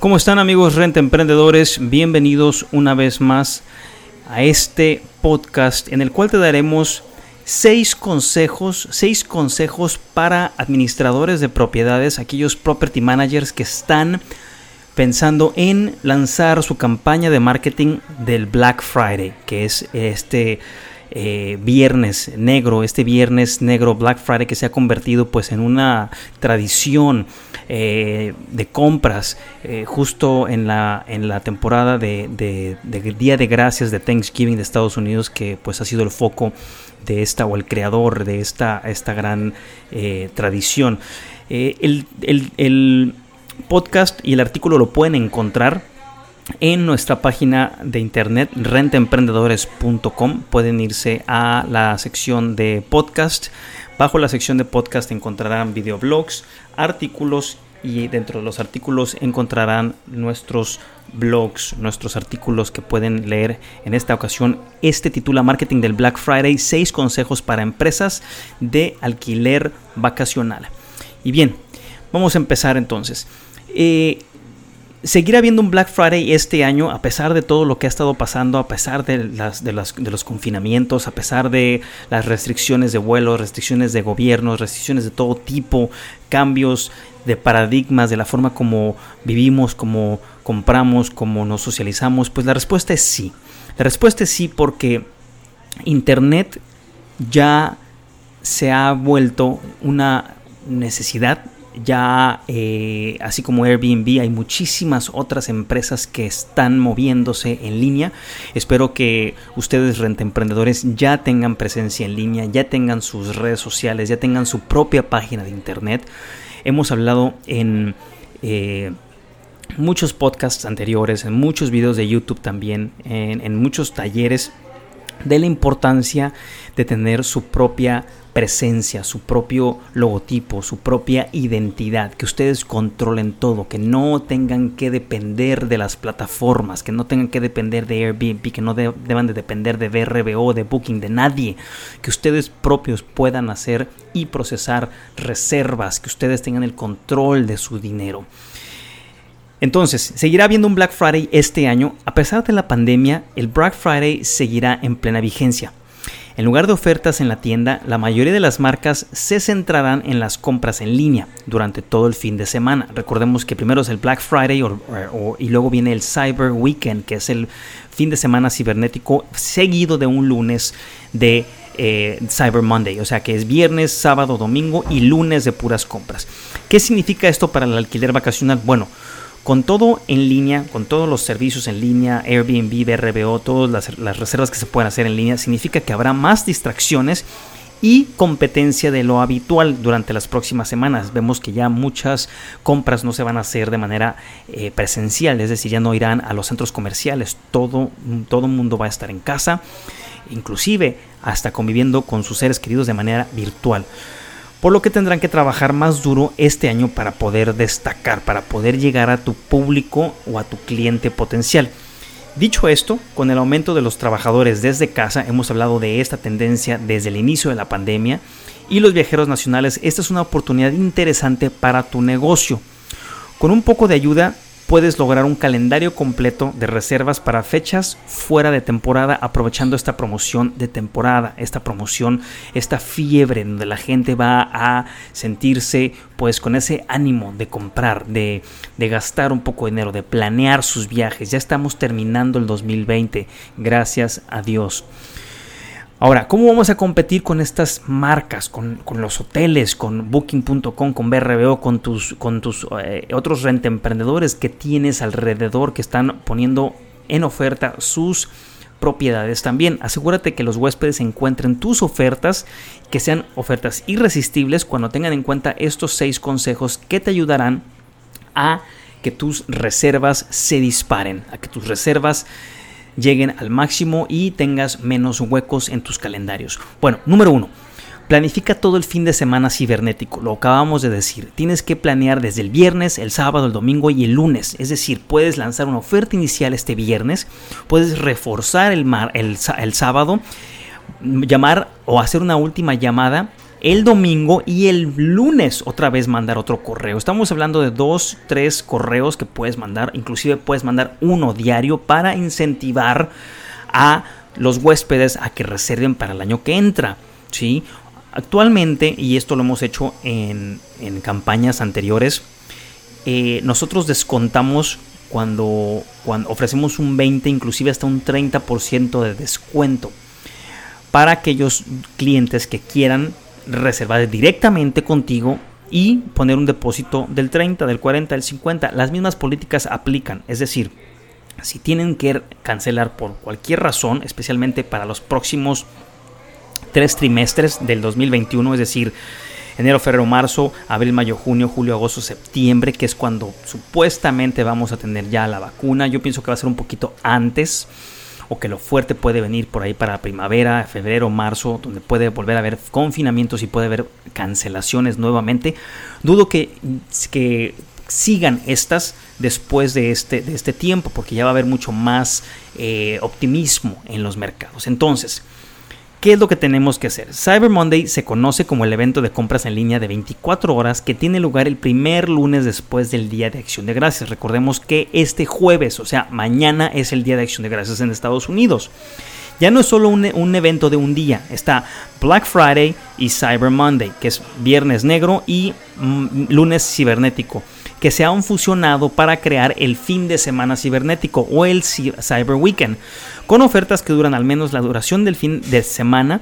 ¿Cómo están amigos Renta Emprendedores? Bienvenidos una vez más a este podcast en el cual te daremos seis consejos, seis consejos para administradores de propiedades, aquellos property managers que están pensando en lanzar su campaña de marketing del Black Friday, que es este eh, viernes negro, este viernes negro Black Friday que se ha convertido pues en una tradición eh, de compras eh, justo en la, en la temporada de, Día de Gracias de Thanksgiving de Estados Unidos que pues ha sido el foco de esta o el creador de esta, esta gran eh, tradición. El- el podcast y el artículo lo pueden encontrar en nuestra página de internet rentaemprendedores.com pueden irse a la sección de podcast. Bajo la sección de podcast encontrarán videoblogs artículos y dentro de los artículos encontrarán nuestros blogs nuestros artículos que pueden leer. En esta ocasión este titula marketing del Black Friday 6 consejos para empresas de alquiler vacacional. Y bien vamos a empezar entonces. Eh, seguirá habiendo un Black Friday este año a pesar de todo lo que ha estado pasando, a pesar de, las, de, las- de los confinamientos, a pesar de las restricciones de vuelo, restricciones de gobiernos, restricciones de todo tipo, cambios de paradigmas, de la forma como vivimos, como compramos, como nos socializamos, pues la respuesta es sí. La respuesta es sí porque Internet ya se ha vuelto una necesidad. Ya, eh, así como Airbnb, hay muchísimas otras empresas que están moviéndose en línea. Espero que ustedes, rentemprendedores, ya tengan presencia en línea, ya tengan sus redes sociales, ya tengan su propia página de internet. Hemos hablado en eh, muchos podcasts anteriores, en muchos videos de YouTube también, en, en muchos talleres de la importancia de tener su propia presencia, su propio logotipo, su propia identidad, que ustedes controlen todo, que no tengan que depender de las plataformas, que no tengan que depender de Airbnb, que no de- deban de depender de BRBO, de Booking, de nadie, que ustedes propios puedan hacer y procesar reservas, que ustedes tengan el control de su dinero. Entonces, seguirá habiendo un Black Friday este año. A pesar de la pandemia, el Black Friday seguirá en plena vigencia. En lugar de ofertas en la tienda, la mayoría de las marcas se centrarán en las compras en línea durante todo el fin de semana. Recordemos que primero es el Black Friday y luego viene el Cyber Weekend, que es el fin de semana cibernético seguido de un lunes de eh, Cyber Monday, o sea que es viernes, sábado, domingo y lunes de puras compras. ¿Qué significa esto para el alquiler vacacional? Bueno, con todo en línea, con todos los servicios en línea, Airbnb, BRBO, todas las, reservas que se pueden hacer en línea, significa que habrá más distracciones y competencia de lo habitual durante las próximas semanas. Vemos que ya muchas compras no se van a hacer de manera eh, presencial, es decir, ya no irán a los centros comerciales, todo todo mundo va a estar en casa, inclusive hasta conviviendo con sus seres queridos de manera virtual por lo que tendrán que trabajar más duro este año para poder destacar, para poder llegar a tu público o a tu cliente potencial. Dicho esto, con el aumento de los trabajadores desde casa, hemos hablado de esta tendencia desde el inicio de la pandemia, y los viajeros nacionales, esta es una oportunidad interesante para tu negocio. Con un poco de ayuda puedes lograr un calendario completo de reservas para fechas fuera de temporada aprovechando esta promoción de temporada, esta promoción, esta fiebre donde la gente va a sentirse pues con ese ánimo de comprar, de, de gastar un poco de dinero, de planear sus viajes. Ya estamos terminando el 2020, gracias a Dios. Ahora, ¿cómo vamos a competir con estas marcas, con, con los hoteles, con Booking.com, con BRBO, con tus, con tus eh, otros rentemprendedores que tienes alrededor que están poniendo en oferta sus propiedades también? Asegúrate que los huéspedes encuentren tus ofertas, que sean ofertas irresistibles cuando tengan en cuenta estos seis consejos que te ayudarán a que tus reservas se disparen, a que tus reservas lleguen al máximo y tengas menos huecos en tus calendarios. Bueno, número uno. Planifica todo el fin de semana cibernético, lo acabamos de decir. Tienes que planear desde el viernes, el sábado, el domingo y el lunes. Es decir, puedes lanzar una oferta inicial este viernes, puedes reforzar el, el, sábado, llamar o hacer una última llamada el domingo y el lunes otra vez mandar otro correo. Estamos hablando de dos, tres correos que puedes mandar, inclusive puedes mandar uno diario para incentivar a los huéspedes a que reserven para el año que entra. ¿sí? Actualmente, y esto lo hemos hecho en, campañas anteriores, eh, nosotros descontamos cuando, cuando ofrecemos un 20, inclusive hasta un 30% de descuento para aquellos clientes que quieran reservar directamente contigo y poner un depósito del 30, del 40, del 50. Las mismas políticas aplican, es decir, si tienen que cancelar por cualquier razón, especialmente para los próximos tres trimestres del 2021, es decir, enero, febrero, marzo, abril, mayo, junio, julio, agosto, septiembre, que es cuando supuestamente vamos a tener ya la vacuna. Yo pienso que va a ser un poquito antes o que lo fuerte puede venir por ahí para primavera, febrero, marzo, donde puede volver a haber confinamientos y puede haber cancelaciones nuevamente. Dudo que, que sigan estas después de este, de este tiempo, porque ya va a haber mucho más eh, optimismo en los mercados. Entonces, ¿Qué es lo que tenemos que hacer? Cyber Monday se conoce como el evento de compras en línea de 24 horas que tiene lugar el primer lunes después del Día de Acción de Gracias. Recordemos que este jueves, o sea, mañana es el Día de Acción de Gracias en Estados Unidos. Ya no es solo un, evento de un día, está Black Friday y Cyber Monday, que es viernes negro y mm, lunes cibernético que se han fusionado para crear el fin de semana cibernético o el Cyber Weekend, con ofertas que duran al menos la duración del fin de semana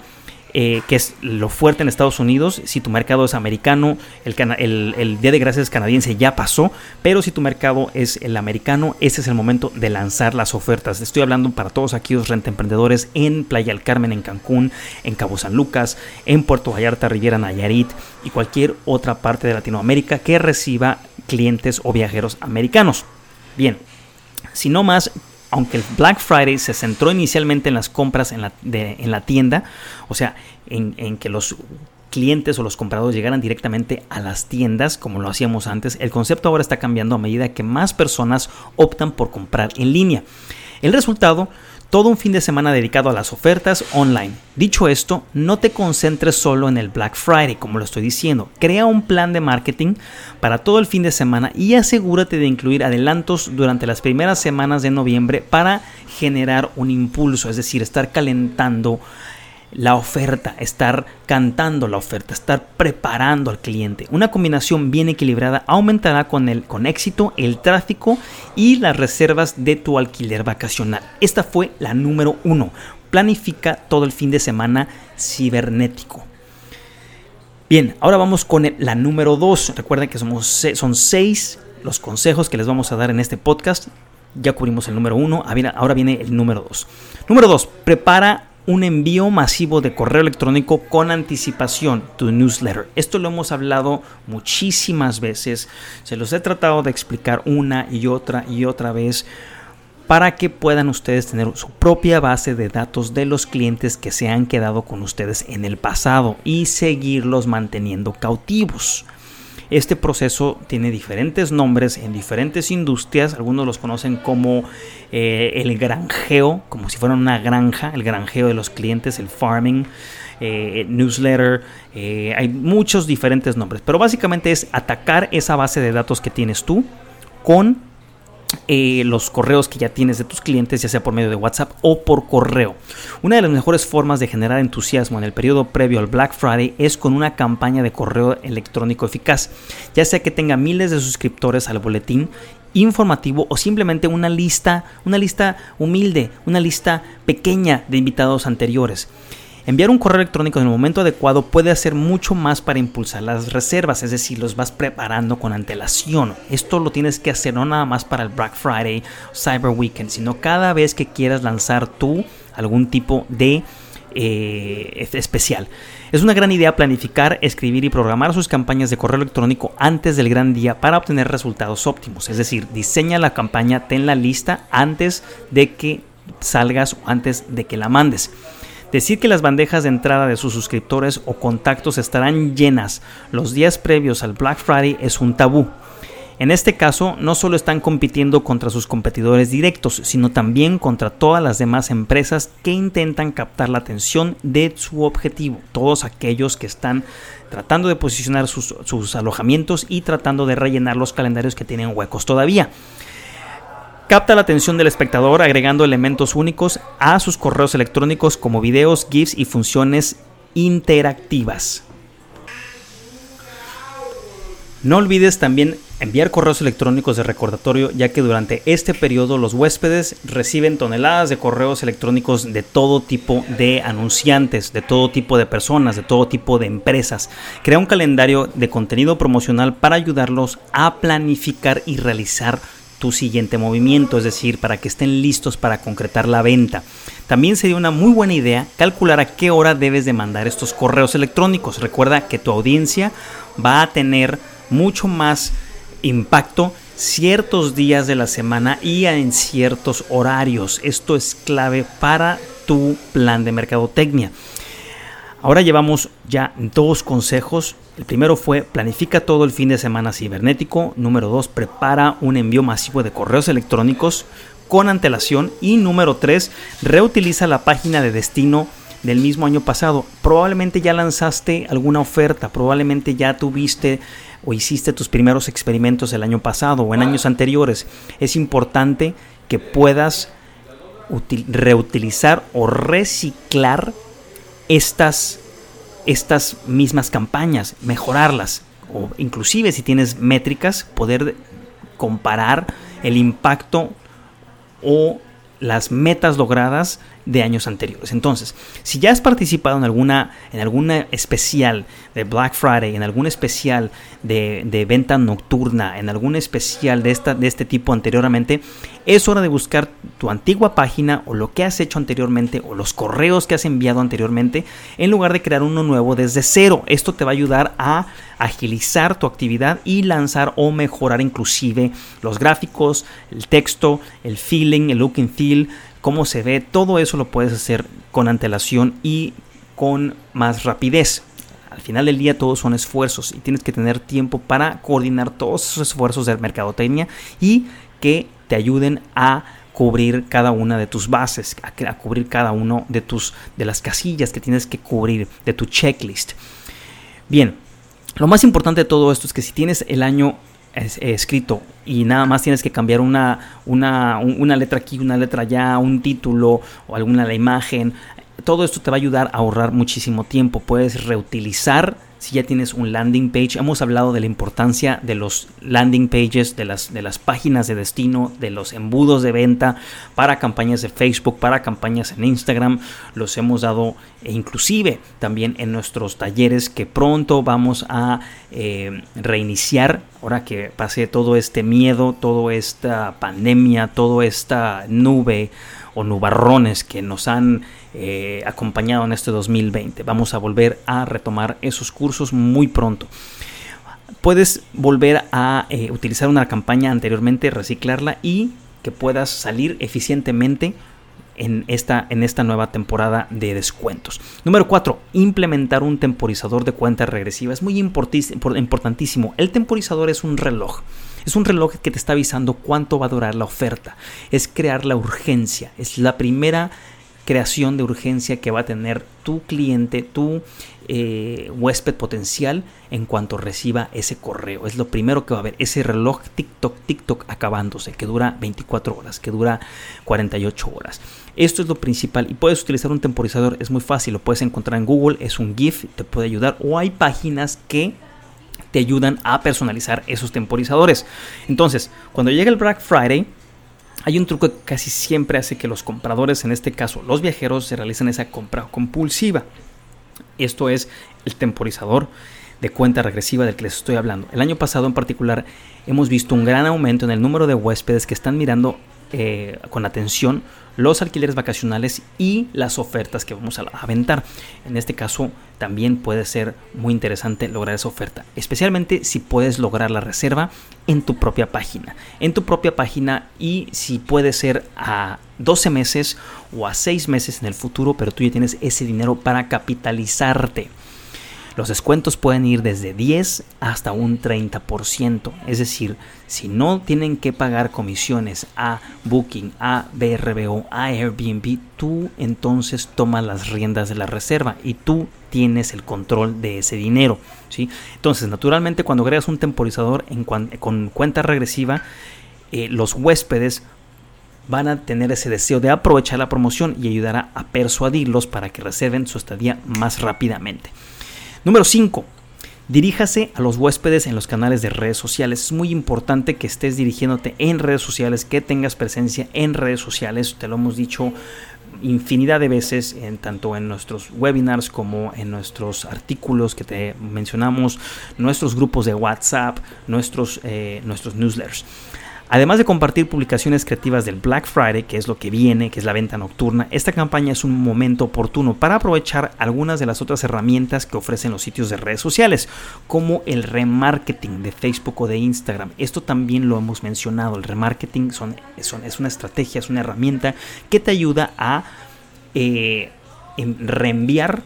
eh, que es lo fuerte en Estados Unidos. Si tu mercado es americano, el, Día de Gracias canadiense ya pasó, pero si tu mercado es el americano, ese es el momento de lanzar las ofertas. Estoy hablando para todos aquellos renta emprendedores en Playa del Carmen, en Cancún, en Cabo San Lucas, en Puerto Vallarta, Riviera Nayarit y cualquier otra parte de Latinoamérica que reciba clientes o viajeros americanos. Bien, si no más, aunque el Black Friday se centró inicialmente en las compras en la, en la tienda, o sea, en, que los clientes o los compradores llegaran directamente a las tiendas como lo hacíamos antes, el concepto ahora está cambiando a medida que más personas optan por comprar en línea. El resultado todo un fin de semana dedicado a las ofertas online. Dicho esto, no te concentres solo en el Black Friday, como lo estoy diciendo. Crea un plan de marketing para todo el fin de semana y asegúrate de incluir adelantos durante las primeras semanas de noviembre para generar un impulso, es decir, estar calentando la oferta, estar cantando la oferta, estar preparando al cliente. Una combinación bien equilibrada aumentará con, el, con éxito el tráfico y las reservas de tu alquiler vacacional. Esta fue la número uno. Planifica todo el fin de semana cibernético. Bien, ahora vamos con la número dos. Recuerden que somos, son seis los consejos que les vamos a dar en este podcast. Ya cubrimos el número uno, ahora viene el número dos. Número dos, prepara un envío masivo de correo electrónico con anticipación, tu newsletter. Esto lo hemos hablado muchísimas veces, se los he tratado de explicar una y otra y otra vez para que puedan ustedes tener su propia base de datos de los clientes que se han quedado con ustedes en el pasado y seguirlos manteniendo cautivos. Este proceso tiene diferentes nombres en diferentes industrias. Algunos los conocen como eh, el granjeo, como si fuera una granja, el granjeo de los clientes, el farming. Eh, newsletter, eh, hay muchos diferentes nombres, pero básicamente es atacar esa base de datos que tienes tú con eh, los correos que ya tienes de tus clientes, ya sea por medio de WhatsApp o por correo. Una de las mejores formas de generar entusiasmo en el periodo previo al Black Friday es con una campaña de correo electrónico eficaz, ya sea que tenga miles de suscriptores al boletín informativo o simplemente una lista, una lista humilde, una lista pequeña de invitados anteriores. Enviar un correo electrónico en el momento adecuado puede hacer mucho más para impulsar las reservas, es decir, los vas preparando con antelación. Esto lo tienes que hacer no nada más para el Black Friday, Cyber Weekend, sino cada vez que quieras lanzar tú algún tipo de eh, especial. Es una gran idea planificar, escribir y programar sus campañas de correo electrónico antes del gran día para obtener resultados óptimos. Es decir, diseña la campaña, tenla lista antes de que salgas o antes de que la mandes. Decir que las bandejas de entrada de sus suscriptores o contactos estarán llenas los días previos al Black Friday es un tabú. En este caso, no solo están compitiendo contra sus competidores directos, sino también contra todas las demás empresas que intentan captar la atención de su objetivo, todos aquellos que están tratando de posicionar sus, sus alojamientos y tratando de rellenar los calendarios que tienen huecos todavía. Capta la atención del espectador agregando elementos únicos a sus correos electrónicos como videos, GIFs y funciones interactivas. No olvides también enviar correos electrónicos de recordatorio ya que durante este periodo los huéspedes reciben toneladas de correos electrónicos de todo tipo de anunciantes, de todo tipo de personas, de todo tipo de empresas. Crea un calendario de contenido promocional para ayudarlos a planificar y realizar tu siguiente movimiento, es decir, para que estén listos para concretar la venta. También sería una muy buena idea calcular a qué hora debes de mandar estos correos electrónicos. Recuerda que tu audiencia va a tener mucho más impacto ciertos días de la semana y en ciertos horarios. Esto es clave para tu plan de mercadotecnia. Ahora llevamos ya dos consejos. El primero fue planifica todo el fin de semana cibernético. Número dos, prepara un envío masivo de correos electrónicos con antelación. Y número tres, reutiliza la página de destino del mismo año pasado. Probablemente ya lanzaste alguna oferta, probablemente ya tuviste o hiciste tus primeros experimentos el año pasado o en años anteriores, es importante que puedas reutilizar o reciclar estas, estas mismas campañas, mejorarlas o inclusive si tienes métricas, poder comparar el impacto o las metas logradas de años anteriores. Entonces, si ya has participado en alguna, en alguna especial de Black Friday, en algún especial de, de, venta nocturna, en algún especial de, esta, de este tipo anteriormente, es hora de buscar tu antigua página o lo que has hecho anteriormente o los correos que has enviado anteriormente en lugar de crear uno nuevo desde cero. Esto te va a ayudar a agilizar tu actividad y lanzar o mejorar inclusive los gráficos, el texto, el feeling, el look and feel, cómo se ve, todo eso lo puedes hacer con antelación y con más rapidez. Al final del día todos son esfuerzos y tienes que tener tiempo para coordinar todos esos esfuerzos de mercadotecnia y que te ayuden a cubrir cada una de tus bases, a, cubrir cada uno de tus de las casillas que tienes que cubrir de tu checklist. Bien, lo más importante de todo esto es que si tienes el año escrito y nada más tienes que cambiar una, una, una, letra aquí, una letra allá, un título o alguna la imagen. Todo esto te va a ayudar a ahorrar muchísimo tiempo. Puedes reutilizar si ya tienes un landing page. Hemos hablado de la importancia de los landing pages, de las, de las páginas de destino, de los embudos de venta para campañas de Facebook, para campañas en Instagram. Los hemos dado e inclusive también en nuestros talleres que pronto vamos a eh, reiniciar. Ahora que pase todo este miedo, toda esta pandemia, toda esta nube o nubarrones que nos han eh, acompañado en este 2020. Vamos a volver a retomar esos cursos muy pronto. Puedes volver a eh, utilizar una campaña anteriormente, reciclarla y que puedas salir eficientemente en esta, en esta nueva temporada de descuentos. Número 4. Implementar un temporizador de cuenta regresiva. Es muy importantísimo. El temporizador es un reloj. Es un reloj que te está avisando cuánto va a durar la oferta. Es crear la urgencia. Es la primera creación de urgencia que va a tener tu cliente, tu eh, huésped potencial en cuanto reciba ese correo. Es lo primero que va a ver, ese reloj TikTok, TikTok acabándose, que dura 24 horas, que dura 48 horas. Esto es lo principal y puedes utilizar un temporizador, es muy fácil, lo puedes encontrar en Google, es un GIF, te puede ayudar o hay páginas que te ayudan a personalizar esos temporizadores. Entonces, cuando llega el Black Friday, hay un truco que casi siempre hace que los compradores, en este caso los viajeros, se realicen esa compra compulsiva. Esto es el temporizador de cuenta regresiva del que les estoy hablando. El año pasado en particular hemos visto un gran aumento en el número de huéspedes que están mirando eh, con atención los alquileres vacacionales y las ofertas que vamos a aventar. En este caso también puede ser muy interesante lograr esa oferta, especialmente si puedes lograr la reserva en tu propia página. En tu propia página y si puede ser a 12 meses o a 6 meses en el futuro, pero tú ya tienes ese dinero para capitalizarte. Los descuentos pueden ir desde 10 hasta un 30%. Es decir, si no tienen que pagar comisiones a Booking, a BRBO, a Airbnb, tú entonces tomas las riendas de la reserva y tú tienes el control de ese dinero. ¿sí? Entonces, naturalmente, cuando agregas un temporizador con cuenta regresiva, eh, los huéspedes van a tener ese deseo de aprovechar la promoción y ayudará a persuadirlos para que reserven su estadía más rápidamente. Número 5. Diríjase a los huéspedes en los canales de redes sociales. Es muy importante que estés dirigiéndote en redes sociales, que tengas presencia en redes sociales. Te lo hemos dicho infinidad de veces, en, tanto en nuestros webinars como en nuestros artículos que te mencionamos, nuestros grupos de WhatsApp, nuestros, eh, nuestros newsletters. Además de compartir publicaciones creativas del Black Friday, que es lo que viene, que es la venta nocturna, esta campaña es un momento oportuno para aprovechar algunas de las otras herramientas que ofrecen los sitios de redes sociales, como el remarketing de Facebook o de Instagram. Esto también lo hemos mencionado. El remarketing es una estrategia, es una herramienta que te ayuda a eh, reenviar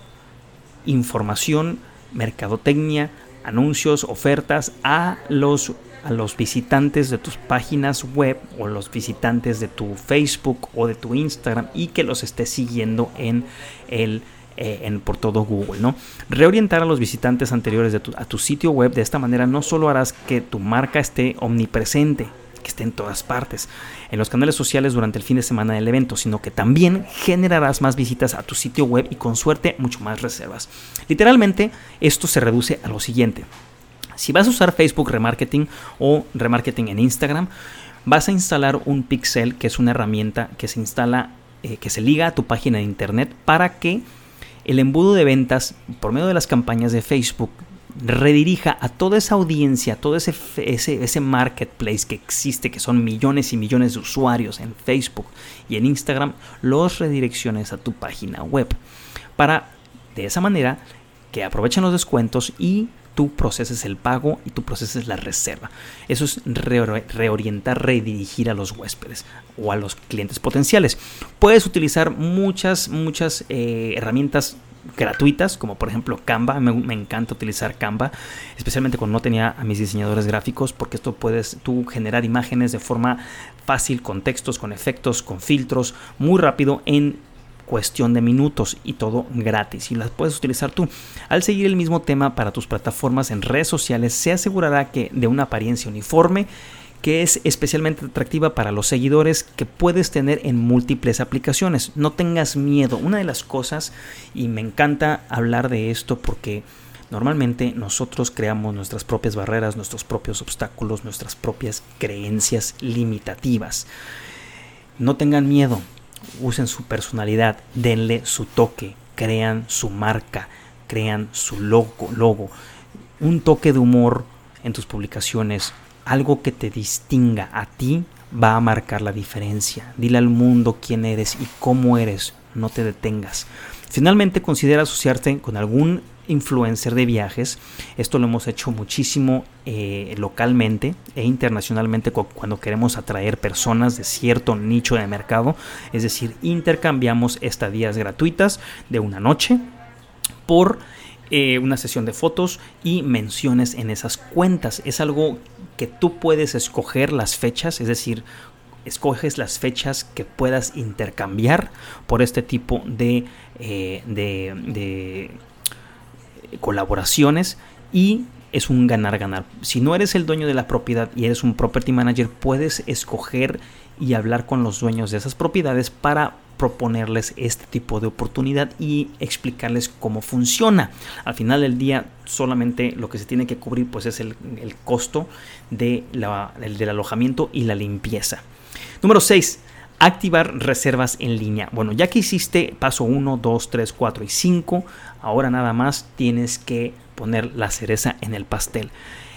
información, mercadotecnia, anuncios, ofertas a los a los visitantes de tus páginas web o los visitantes de tu Facebook o de tu Instagram y que los estés siguiendo en el eh, en, por todo Google, ¿no? Reorientar a los visitantes anteriores de a tu sitio web de esta manera no solo harás que tu marca esté omnipresente, que esté en todas partes, en los canales sociales durante el fin de semana del evento, sino que también generarás más visitas a tu sitio web y con suerte mucho más reservas. Literalmente, esto se reduce a lo siguiente. Si vas a usar Facebook Remarketing o Remarketing en Instagram, vas a instalar un pixel, que es una herramienta que se instala, eh, que se liga a tu página de internet para que el embudo de ventas por medio de las campañas de Facebook redirija a toda esa audiencia, todo ese, ese, ese, marketplace que existe, que son millones y millones de usuarios en Facebook y en Instagram, los redirecciones a tu página web. Para de esa manera que aprovechen los descuentos y tú proceses el pago y tú proceses la reserva. Eso es reorientar, redirigir a los huéspedes o a los clientes potenciales. Puedes utilizar muchas, muchas eh, herramientas gratuitas, como por ejemplo Canva. Me, encanta utilizar Canva, especialmente cuando no tenía a mis diseñadores gráficos, porque esto puedes tú generar imágenes de forma fácil, con textos, con efectos, con filtros, muy rápido en cuestión de minutos y todo gratis y las puedes utilizar tú. Al seguir el mismo tema para tus plataformas en redes sociales se asegurará que de una apariencia uniforme que es especialmente atractiva para los seguidores que puedes tener en múltiples aplicaciones. No tengas miedo. Una de las cosas, y me encanta hablar de esto porque normalmente nosotros creamos nuestras propias barreras, nuestros propios obstáculos, nuestras propias creencias limitativas. No tengan miedo usen su personalidad, denle su toque, crean su marca, crean su logo, logo, un toque de humor en tus publicaciones, algo que te distinga a ti va a marcar la diferencia. Dile al mundo quién eres y cómo eres, no te detengas. Finalmente, considera asociarte con algún influencer de viajes. Esto lo hemos hecho muchísimo eh, localmente e internacionalmente cuando queremos atraer personas de cierto nicho de mercado. Es decir, intercambiamos estadías gratuitas de una noche por eh, una sesión de fotos y menciones en esas cuentas. Es algo que tú puedes escoger las fechas, es decir, escoges las fechas que puedas intercambiar por este tipo de, eh, de colaboraciones y es un ganar-ganar. Si no eres el dueño de la propiedad y eres un property manager, puedes escoger y hablar con los dueños de esas propiedades para proponerles este tipo de oportunidad y explicarles cómo funciona. Al final del día, solamente lo que se tiene que cubrir pues es el, costo de la, del alojamiento y la limpieza. Número 6 activar reservas en línea. Bueno, ya que hiciste paso 1, 2, 3, 4 y 5, ahora nada más tienes que poner la cereza en el pastel.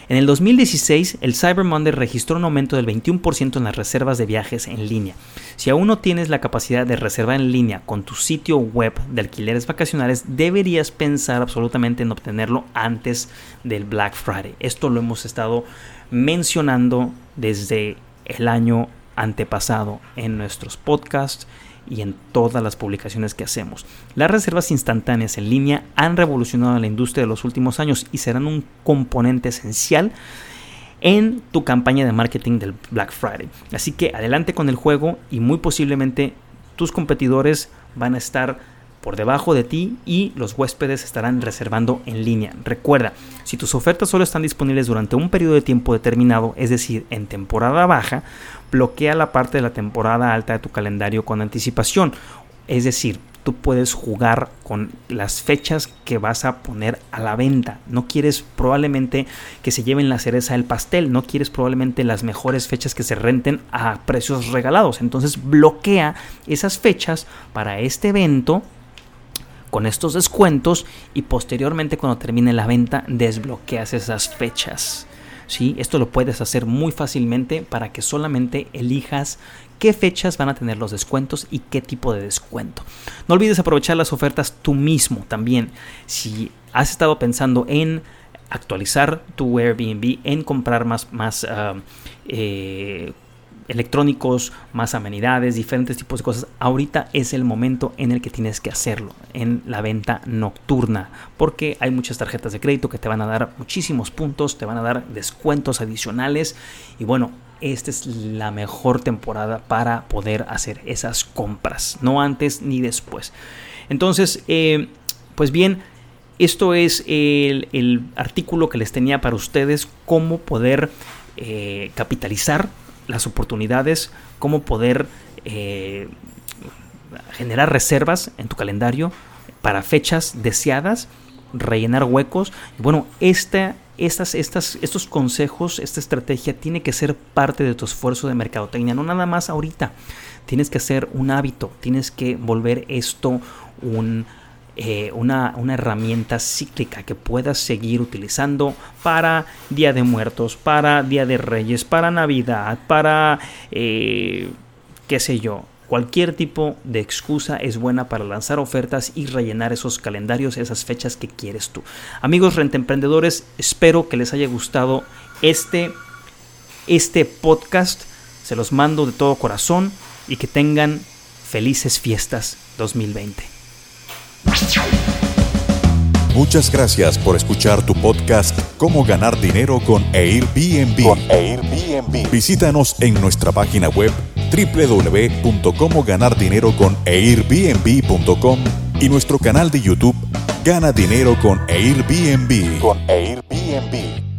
En el 2016, el Cyber Monday registró un aumento del 21% en las reservas de viajes en línea. Si aún no tienes la capacidad de reservar en línea con tu sitio web de alquileres vacacionales, deberías pensar absolutamente en obtenerlo antes del Black Friday. Esto lo hemos estado mencionando desde el año antepasado en nuestros podcasts y en todas las publicaciones que hacemos. Las reservas instantáneas en línea han revolucionado la industria de los últimos años y serán un componente esencial en tu campaña de marketing del Black Friday. Así que adelante con el juego y muy posiblemente tus competidores van a estar por debajo de ti y los huéspedes estarán reservando en línea. Recuerda, si tus ofertas solo están disponibles durante un periodo de tiempo determinado, es decir, en temporada baja, bloquea la parte de la temporada alta de tu calendario con anticipación. Es decir, tú puedes jugar con las fechas que vas a poner a la venta. No quieres probablemente que se lleven la cereza del pastel, no quieres probablemente las mejores fechas que se renten a precios regalados. Entonces bloquea esas fechas para este evento con estos descuentos y posteriormente cuando termine la venta desbloqueas esas fechas. ¿sí? Esto lo puedes hacer muy fácilmente para que solamente elijas qué fechas van a tener los descuentos y qué tipo de descuento. No olvides aprovechar las ofertas tú mismo también. Si has estado pensando en actualizar tu Airbnb, en comprar más, más ah, eh, electrónicos, más amenidades, diferentes tipos de cosas, ahorita es el momento en el que tienes que hacerlo, en la venta nocturna, porque hay muchas tarjetas de crédito que te van a dar muchísimos puntos, te van a dar descuentos adicionales y bueno, esta es la mejor temporada para poder hacer esas compras, no antes ni después. Entonces, eh, pues bien, esto es el, artículo que les tenía para ustedes, cómo poder eh, capitalizar las oportunidades, cómo poder eh, generar reservas en tu calendario para fechas deseadas, rellenar huecos. Bueno, esta, estas, estas, estos consejos, esta estrategia tiene que ser parte de tu esfuerzo de mercadotecnia, no nada más ahorita. Tienes que hacer un hábito, tienes que volver esto un eh, una, herramienta cíclica que puedas seguir utilizando para Día de Muertos, para Día de Reyes, para Navidad, para eh, qué sé yo. Cualquier tipo de excusa es buena para lanzar ofertas y rellenar esos calendarios, esas fechas que quieres tú. Amigos rentemprendedores, espero que les haya gustado este, este podcast. Se los mando de todo corazón y que tengan felices fiestas 2020. Muchas gracias por escuchar tu podcast Cómo ganar dinero con Airbnb. Con Airbnb. Visítanos en nuestra página web www.comoganardineroconairbnb.com y nuestro canal de YouTube Gana Dinero con Airbnb. Con Airbnb.